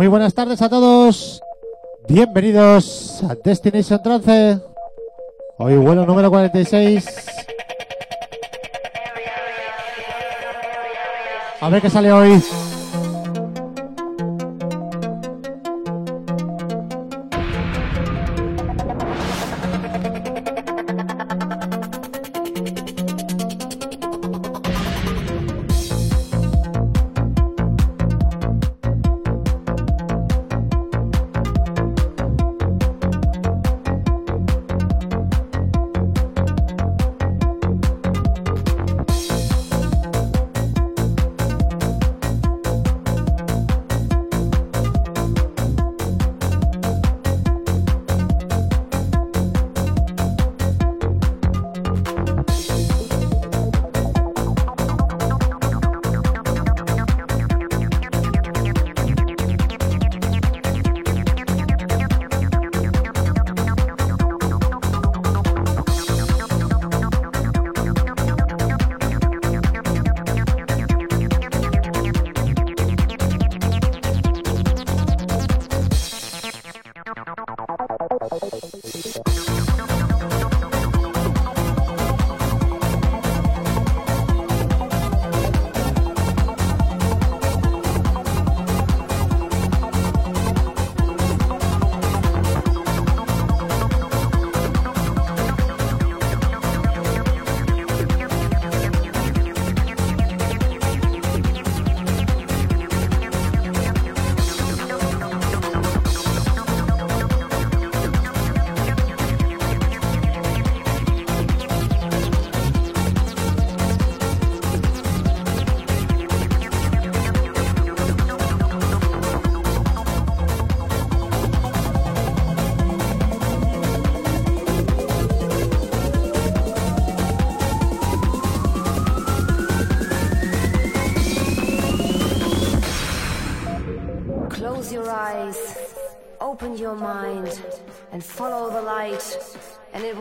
Muy buenas tardes a todos. Bienvenidos a Destination Trance. Hoy vuelo número 46. A ver qué sale hoy.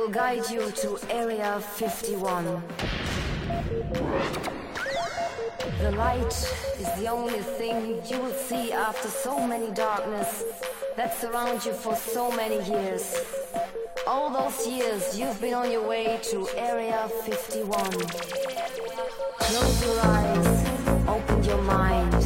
Guide you to Area 51. The light is the only thing you will see after so many darkness that surrounds you for so many years. All those years you've been on your way to Area 51. Close your eyes, open your mind.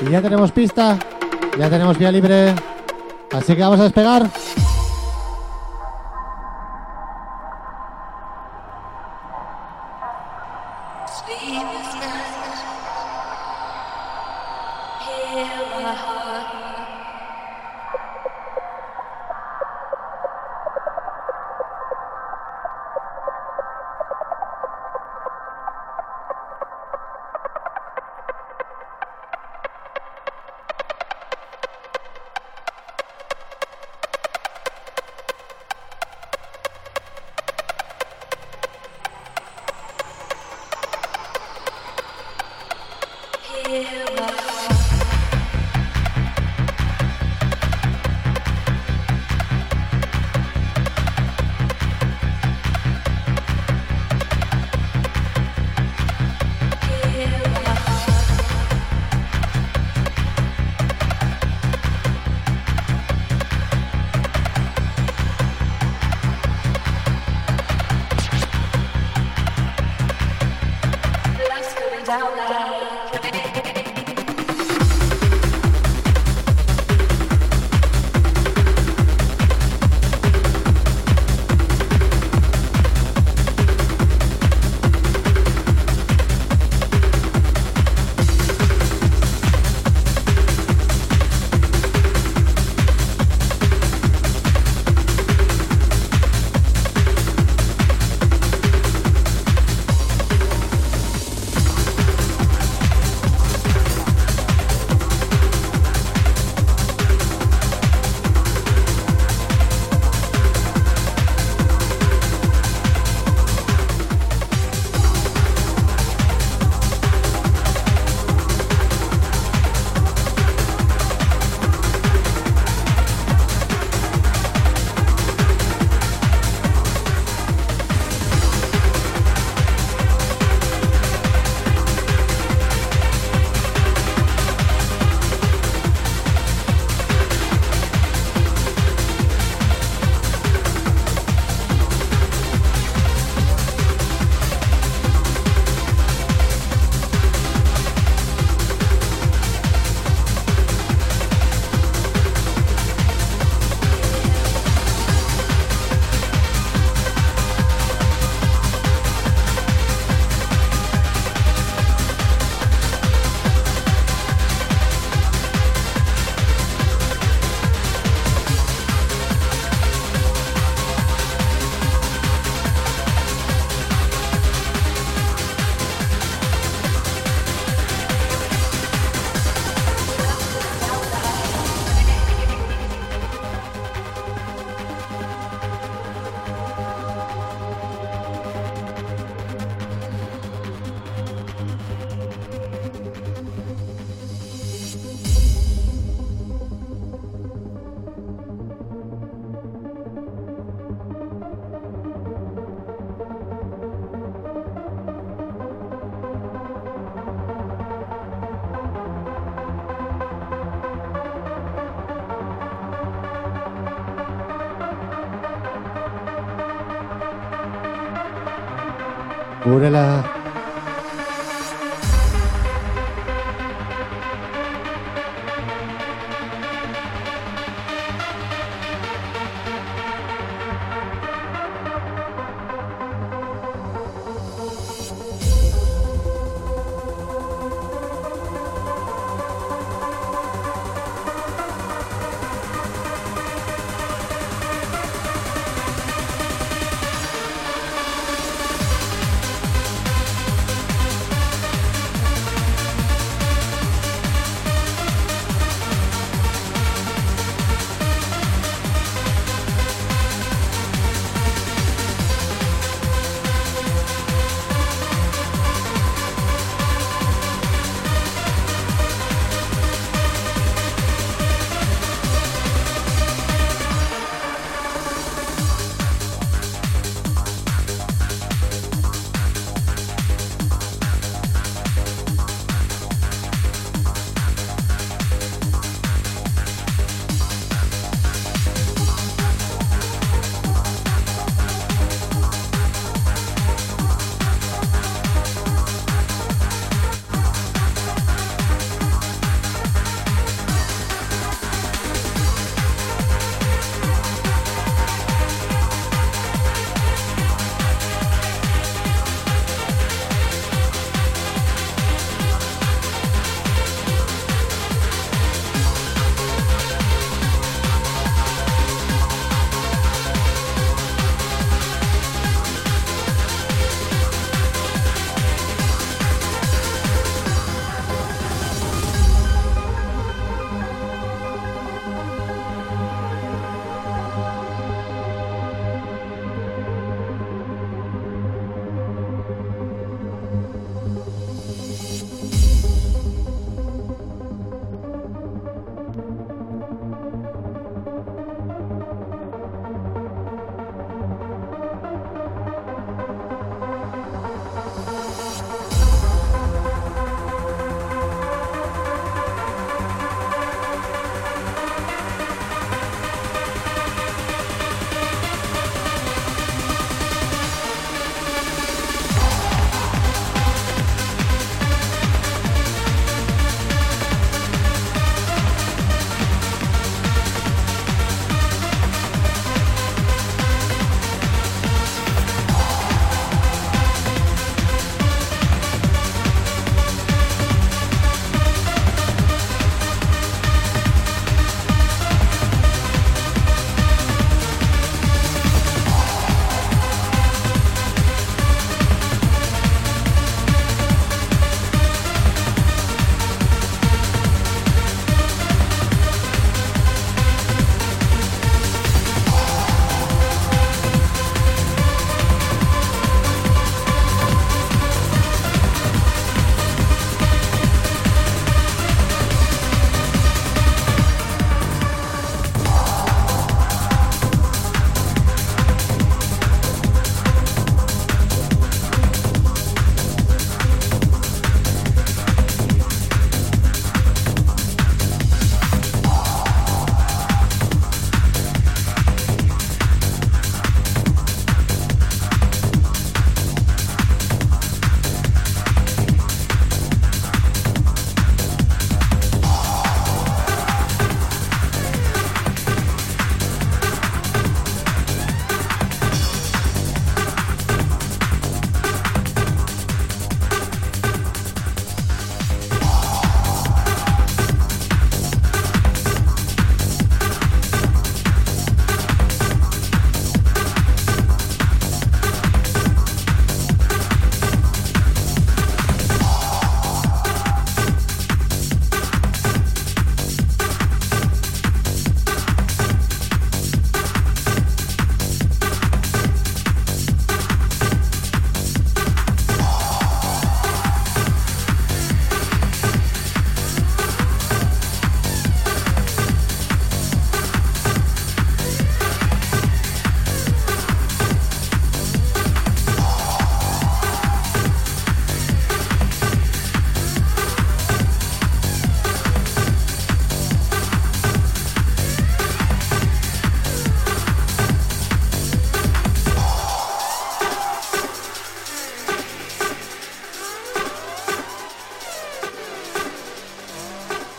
Y ya tenemos pista, ya tenemos vía libre. Así que vamos a despegar. Cúbrela.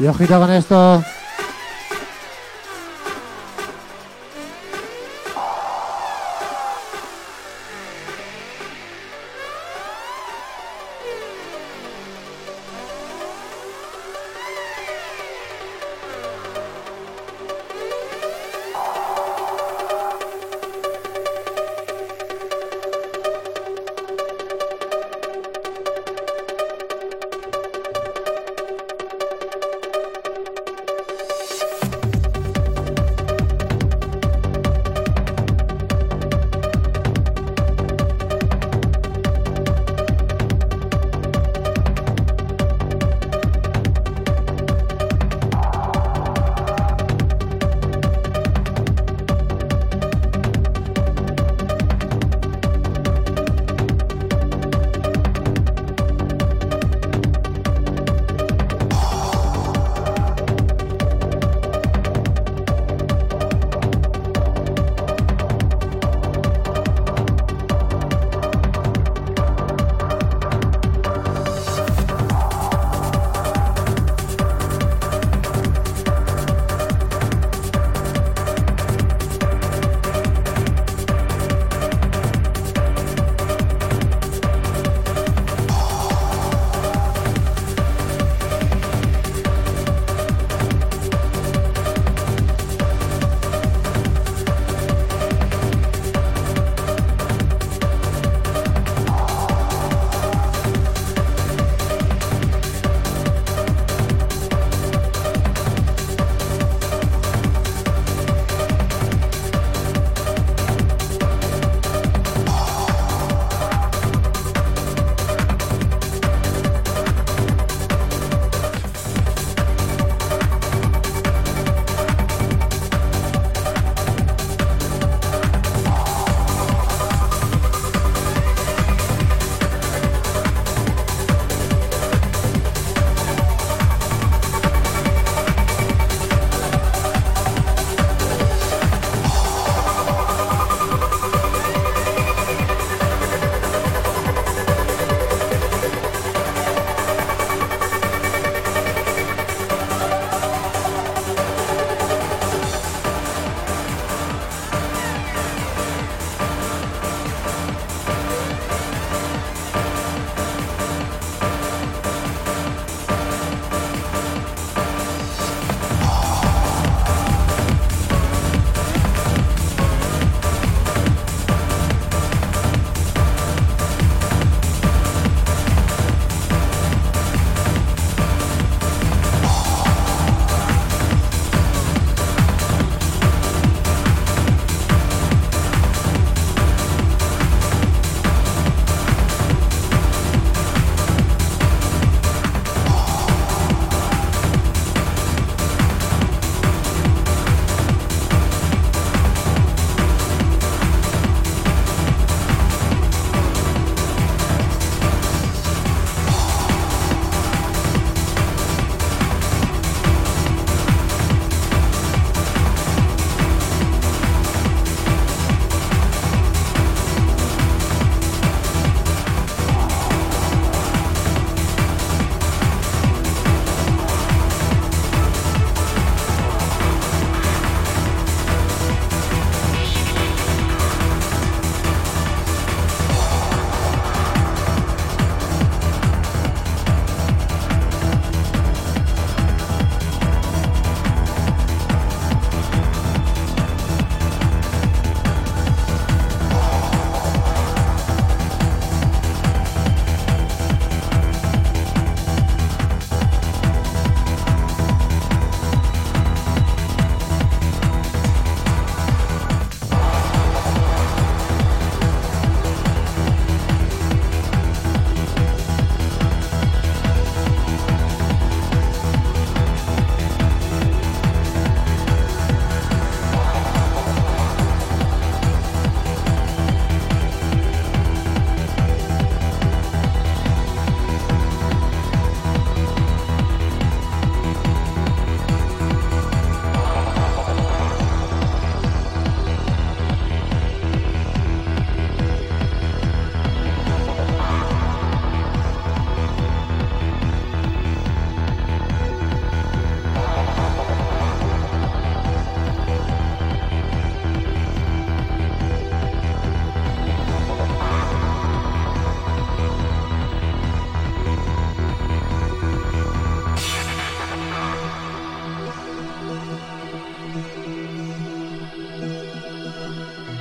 Y ojito con esto.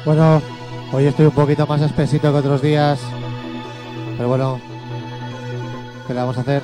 Bueno, hoy estoy un poquito más espesito que otros días. Pero bueno, ¿qué le vamos a hacer?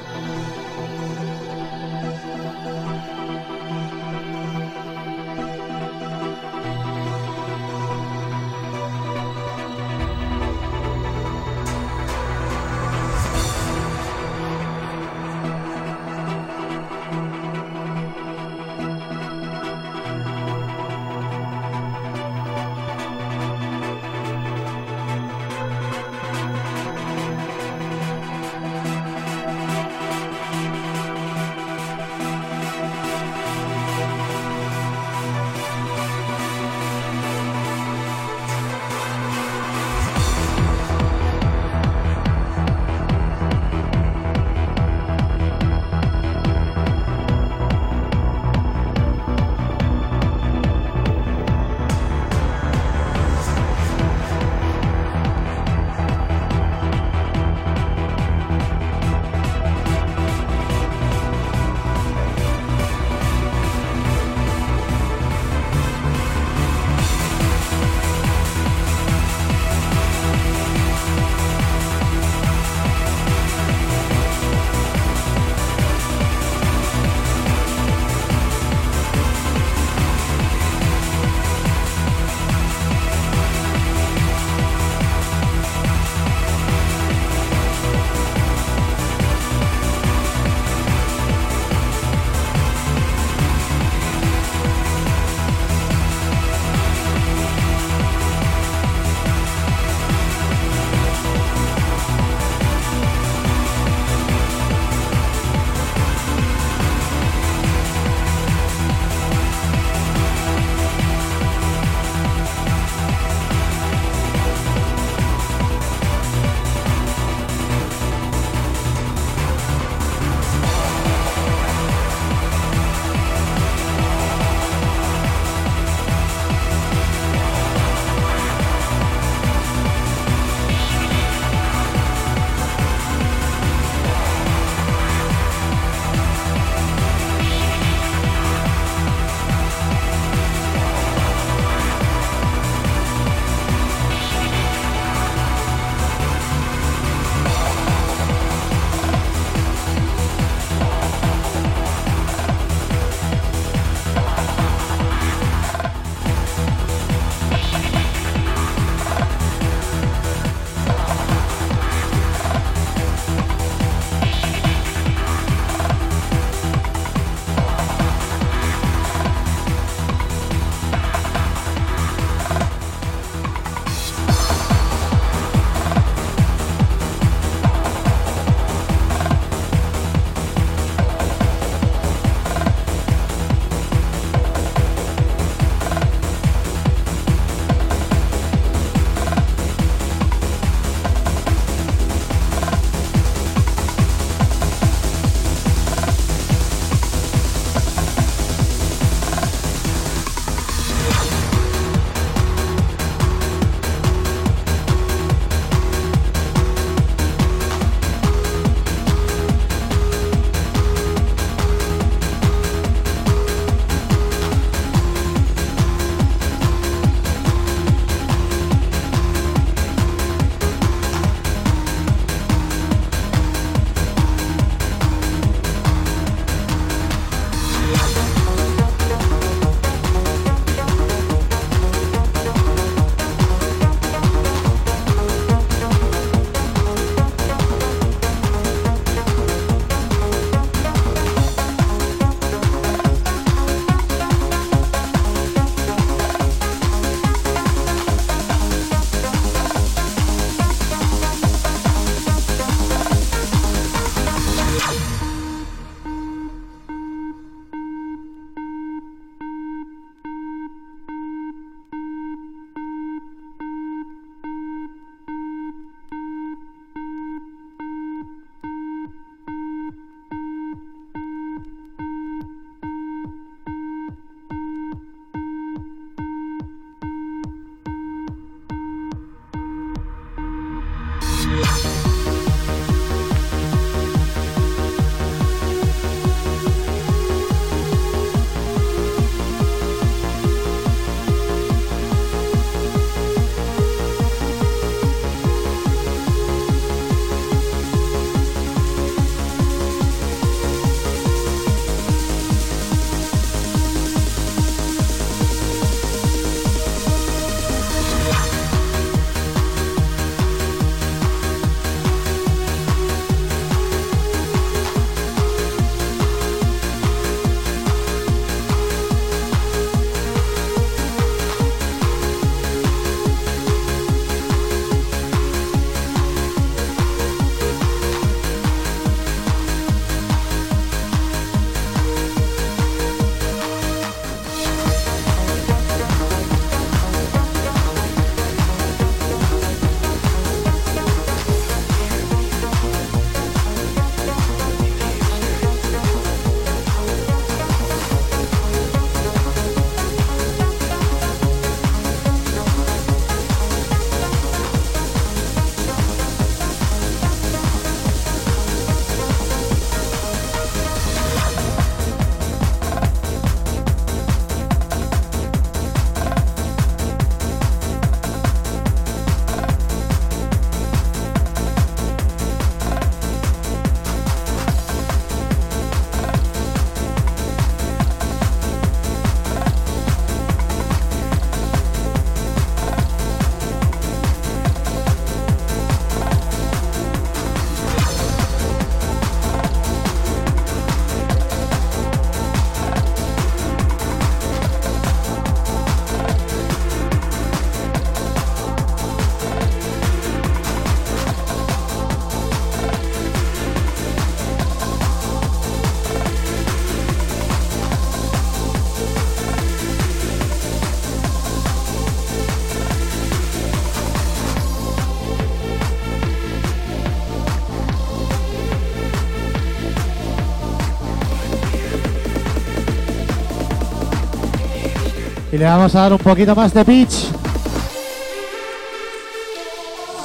Y le vamos a dar un poquito más de pitch.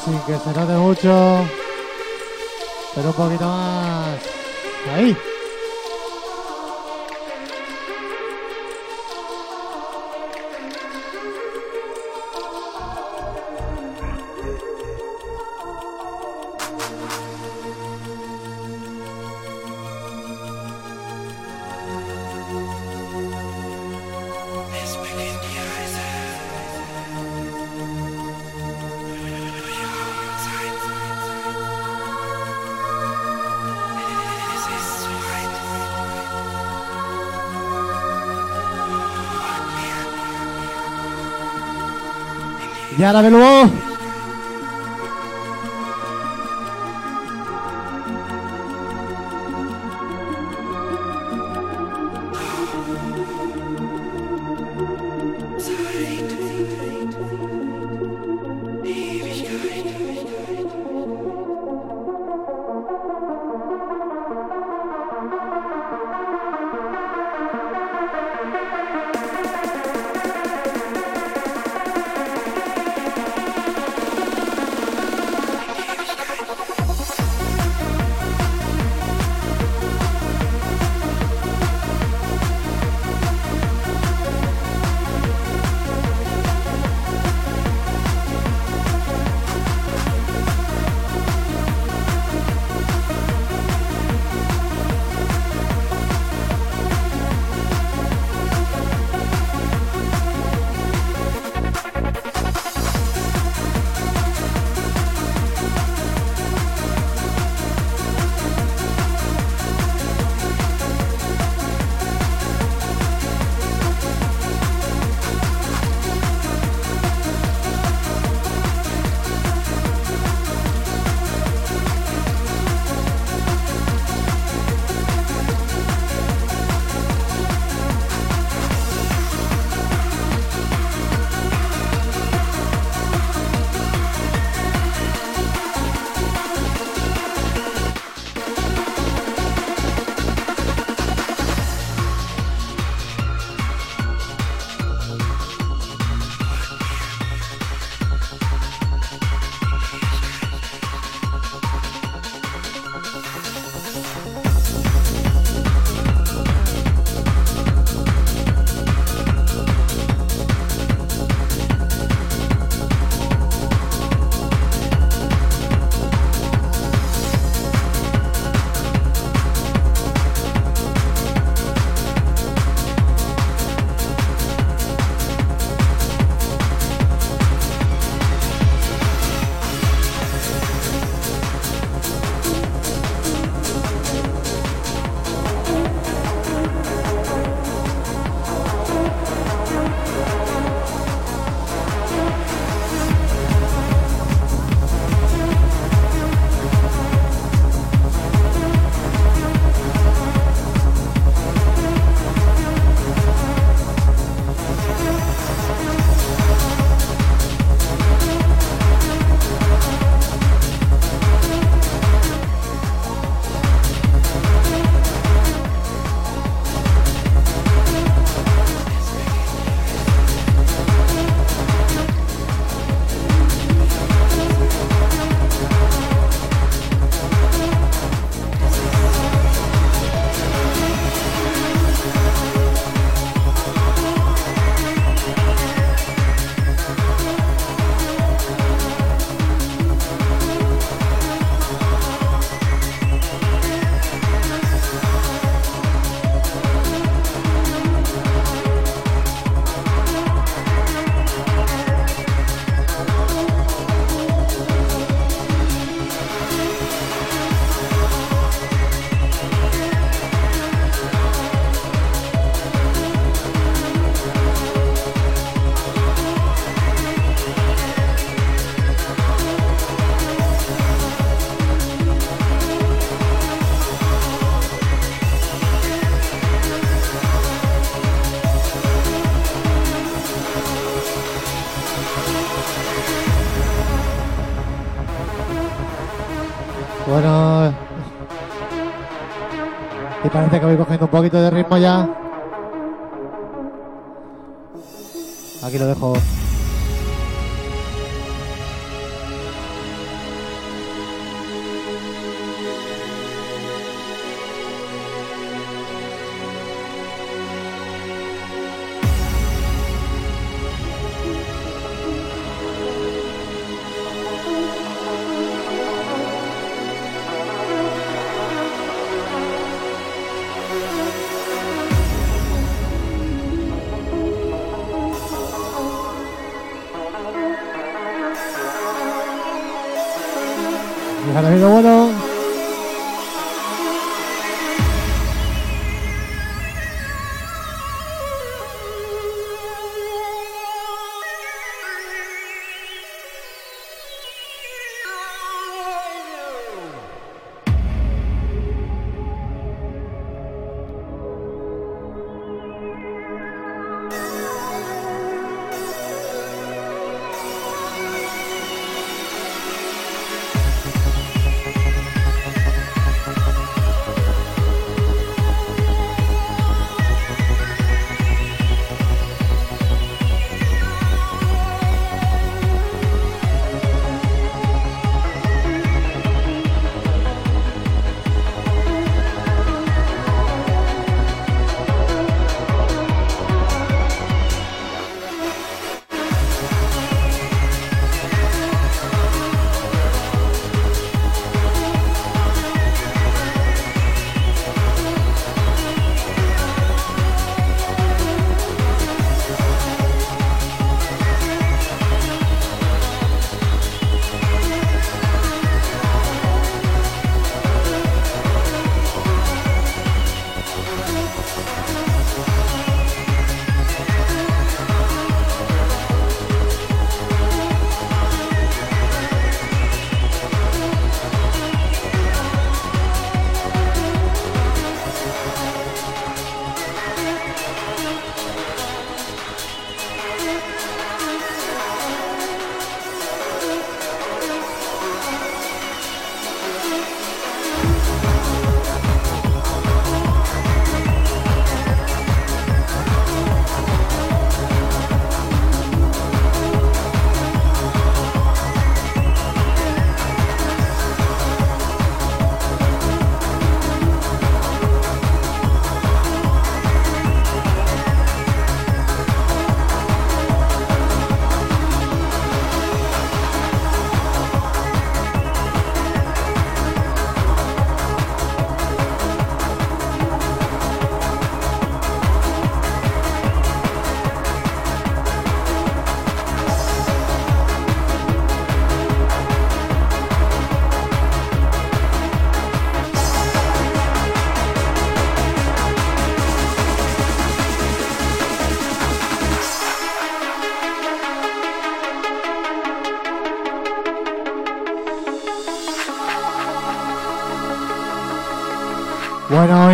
Sin que se note mucho. Pero un poquito más. Ahí. Y que voy cogiendo un poquito de ritmo ya. Aquí lo dejo.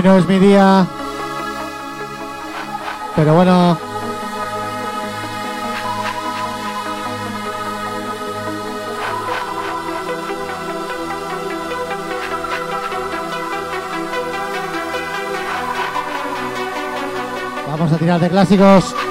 No es mi día. Pero bueno. Vamos a tirar de clásicos.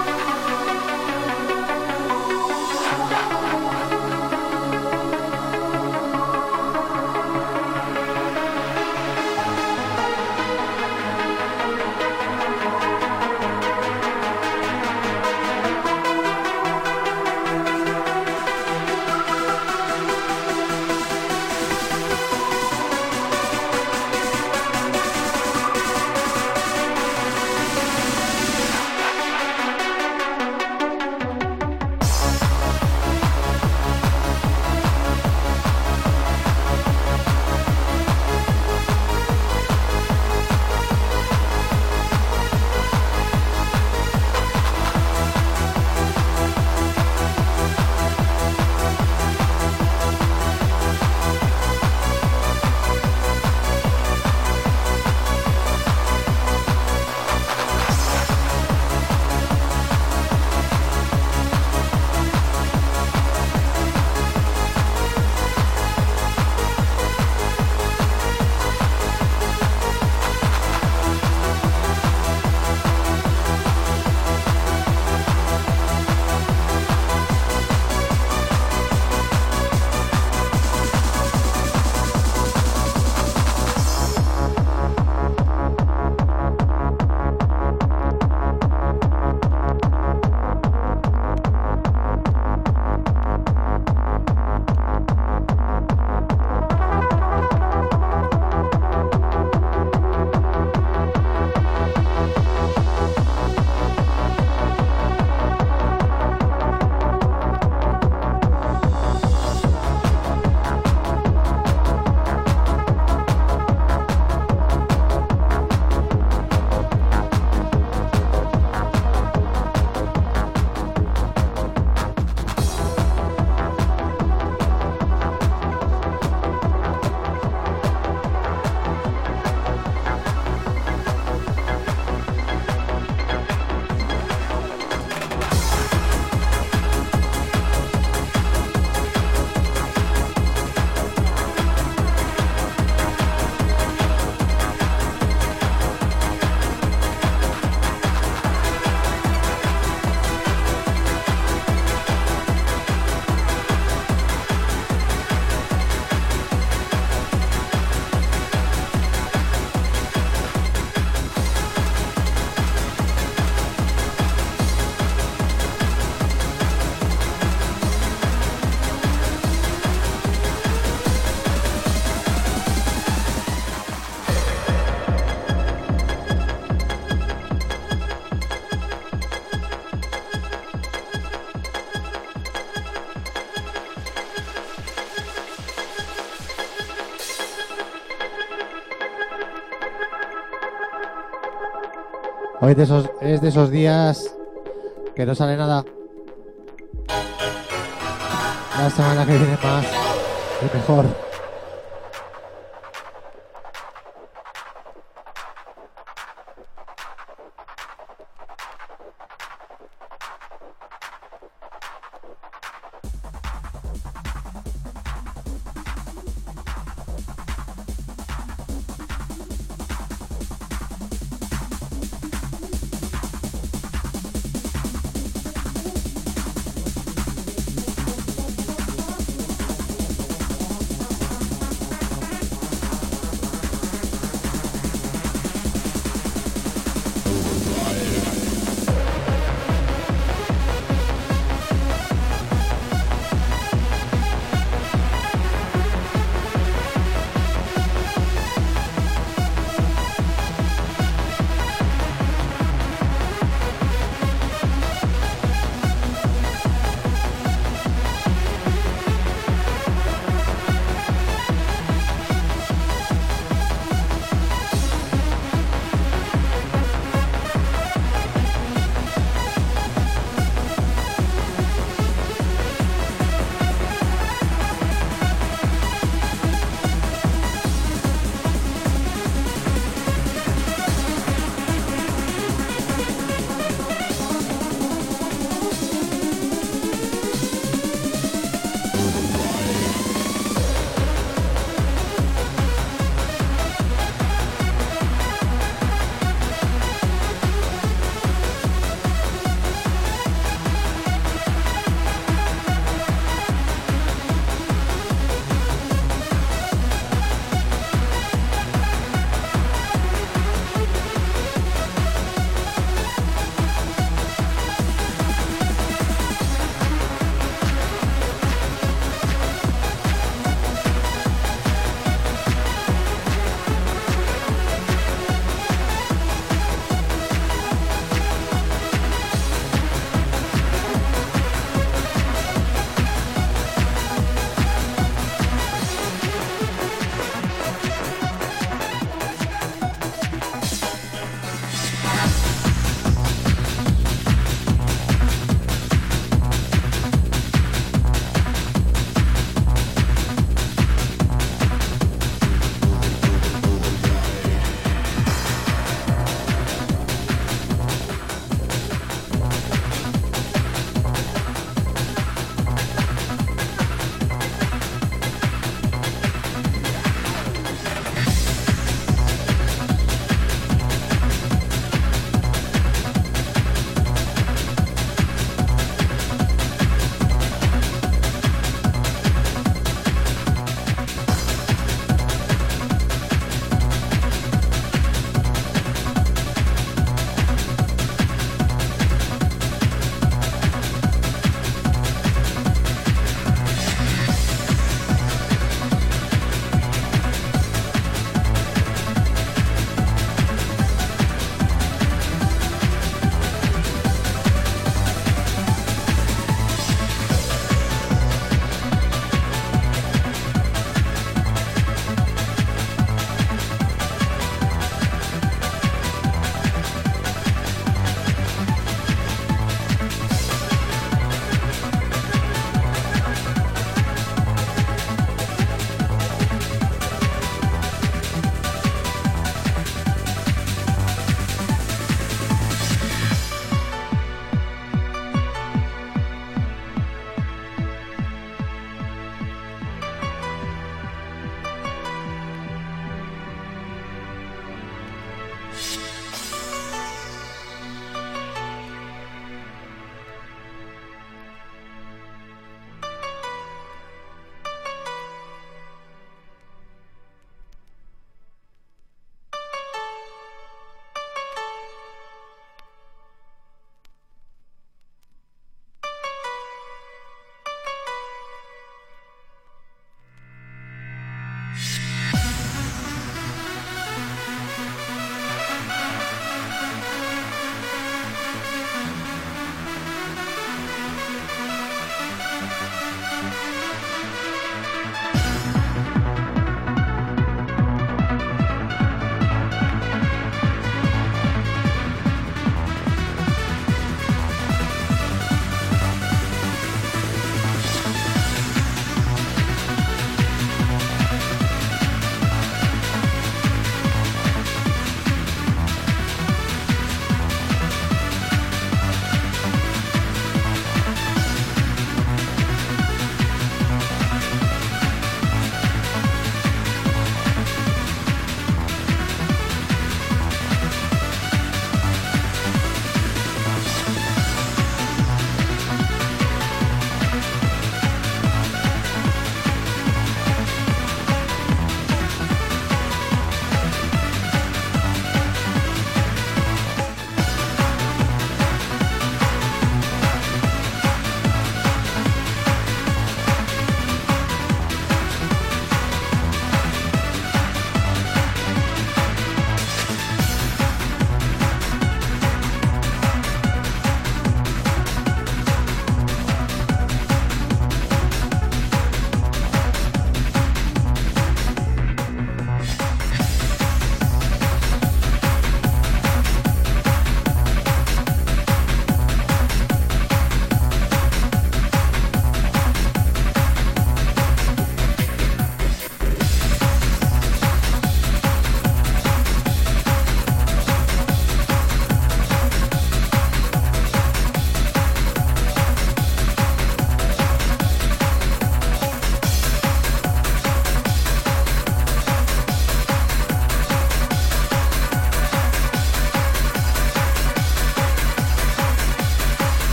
Es de esos días que no sale nada. La semana que viene más y mejor.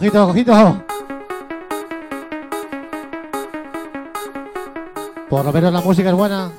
Ojito, ojito. Por lo menos la música es buena.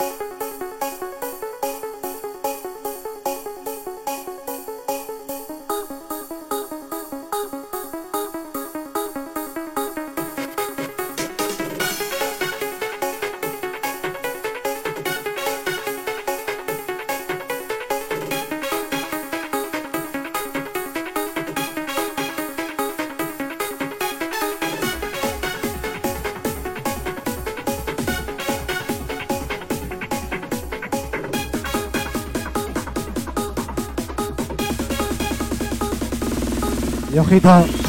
Y ojito.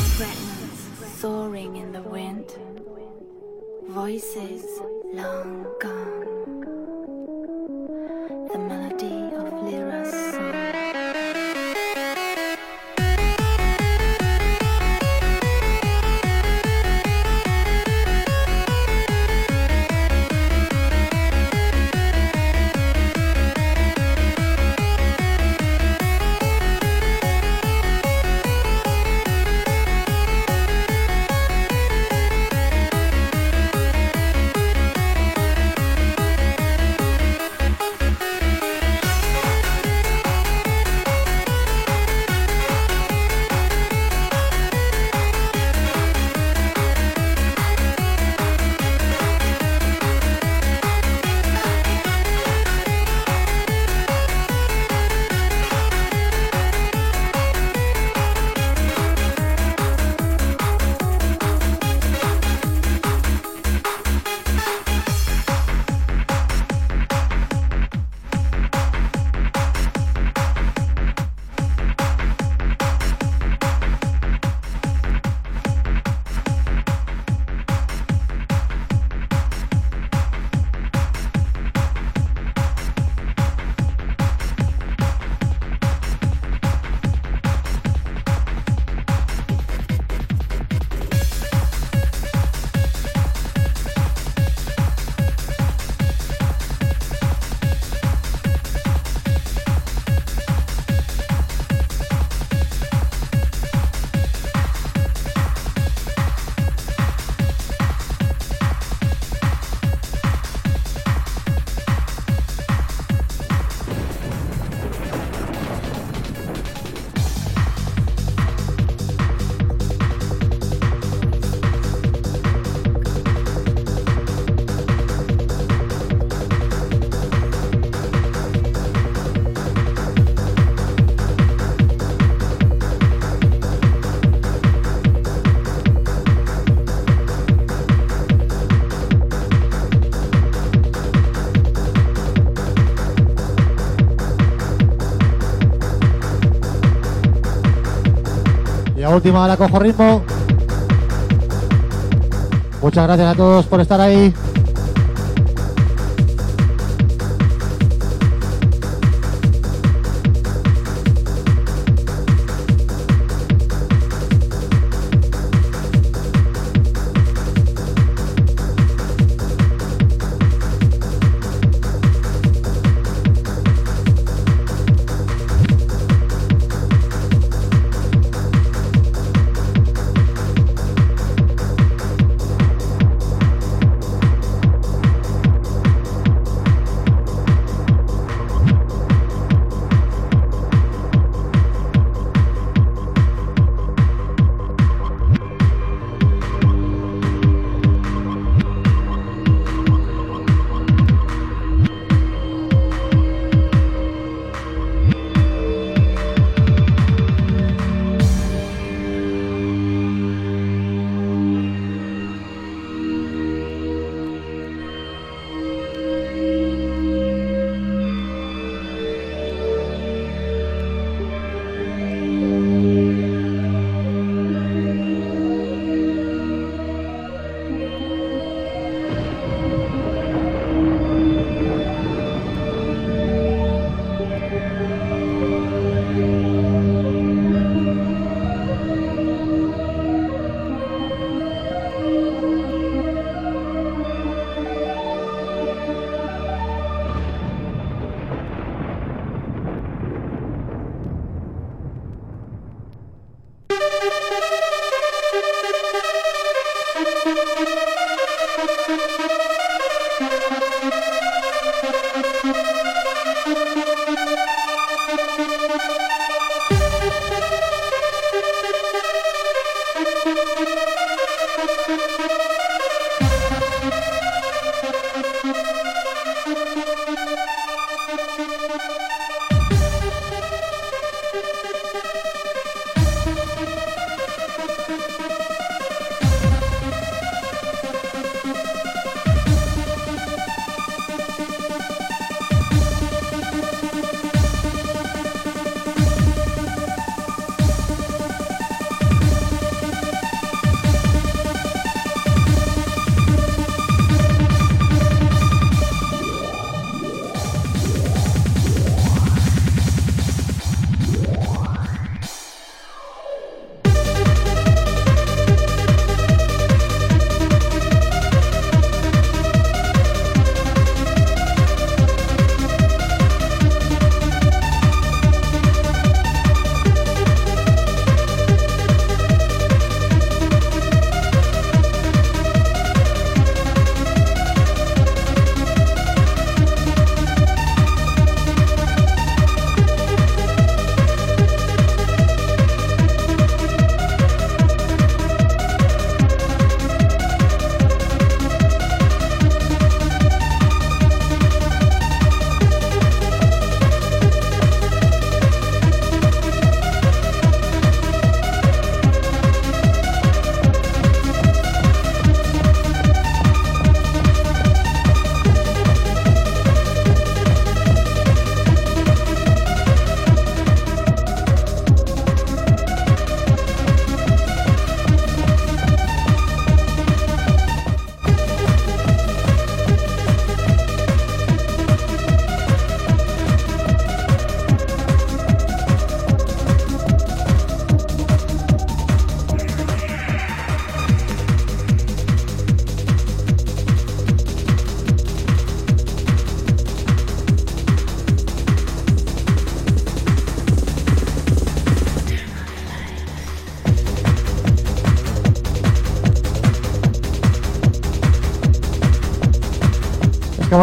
Última hora cojo ritmo. Muchas gracias a todos por estar ahí.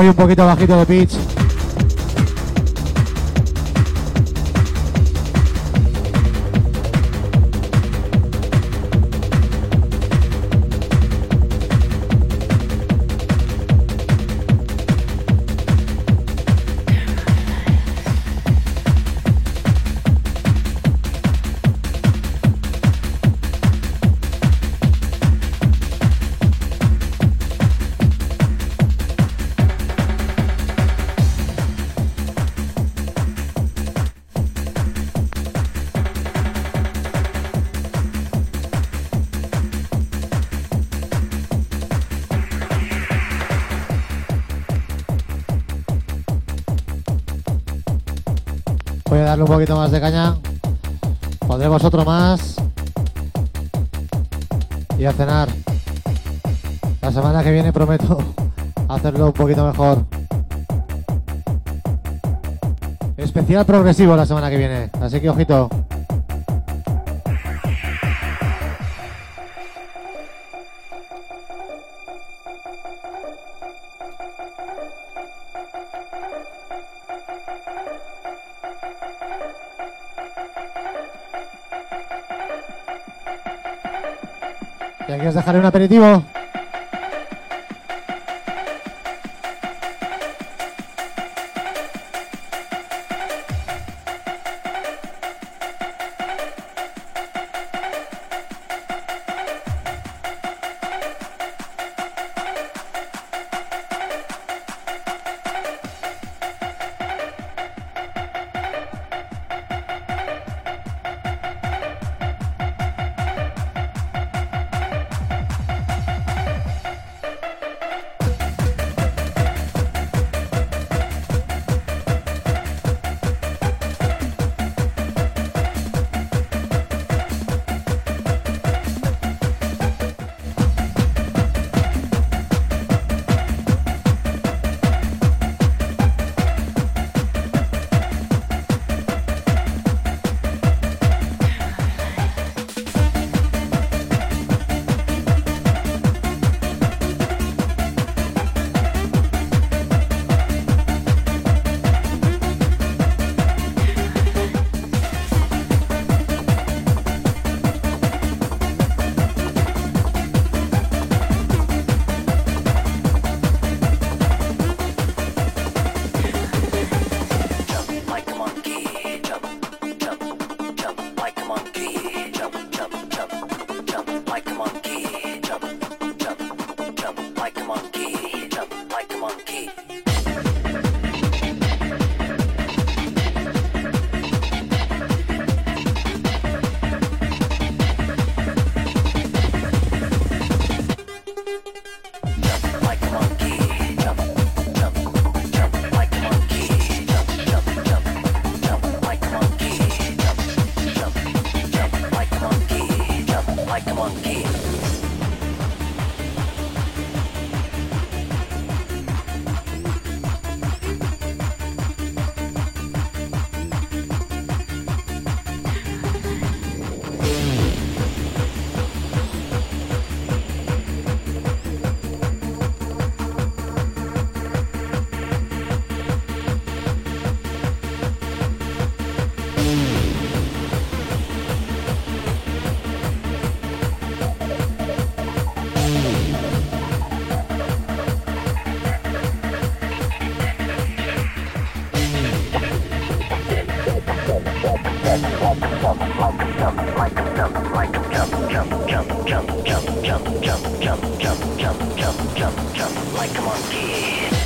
Un poquito bajito de pitch. Poquito más de caña. Pondremos otro más. Y a cenar. La semana que viene prometo hacerlo un poquito mejor. Especial progresivo la semana que viene. Así que ojito. ¿Ya quieres dejar un aperitivo? like a monkey.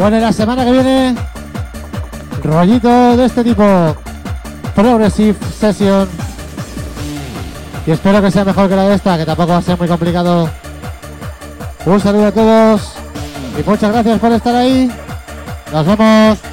Bueno, la semana que viene, rollito de este tipo. Progressive Session. Y espero que sea mejor que la de esta, que tampoco va a ser muy complicado. Un saludo a todos y muchas gracias por estar ahí. Nos vemos.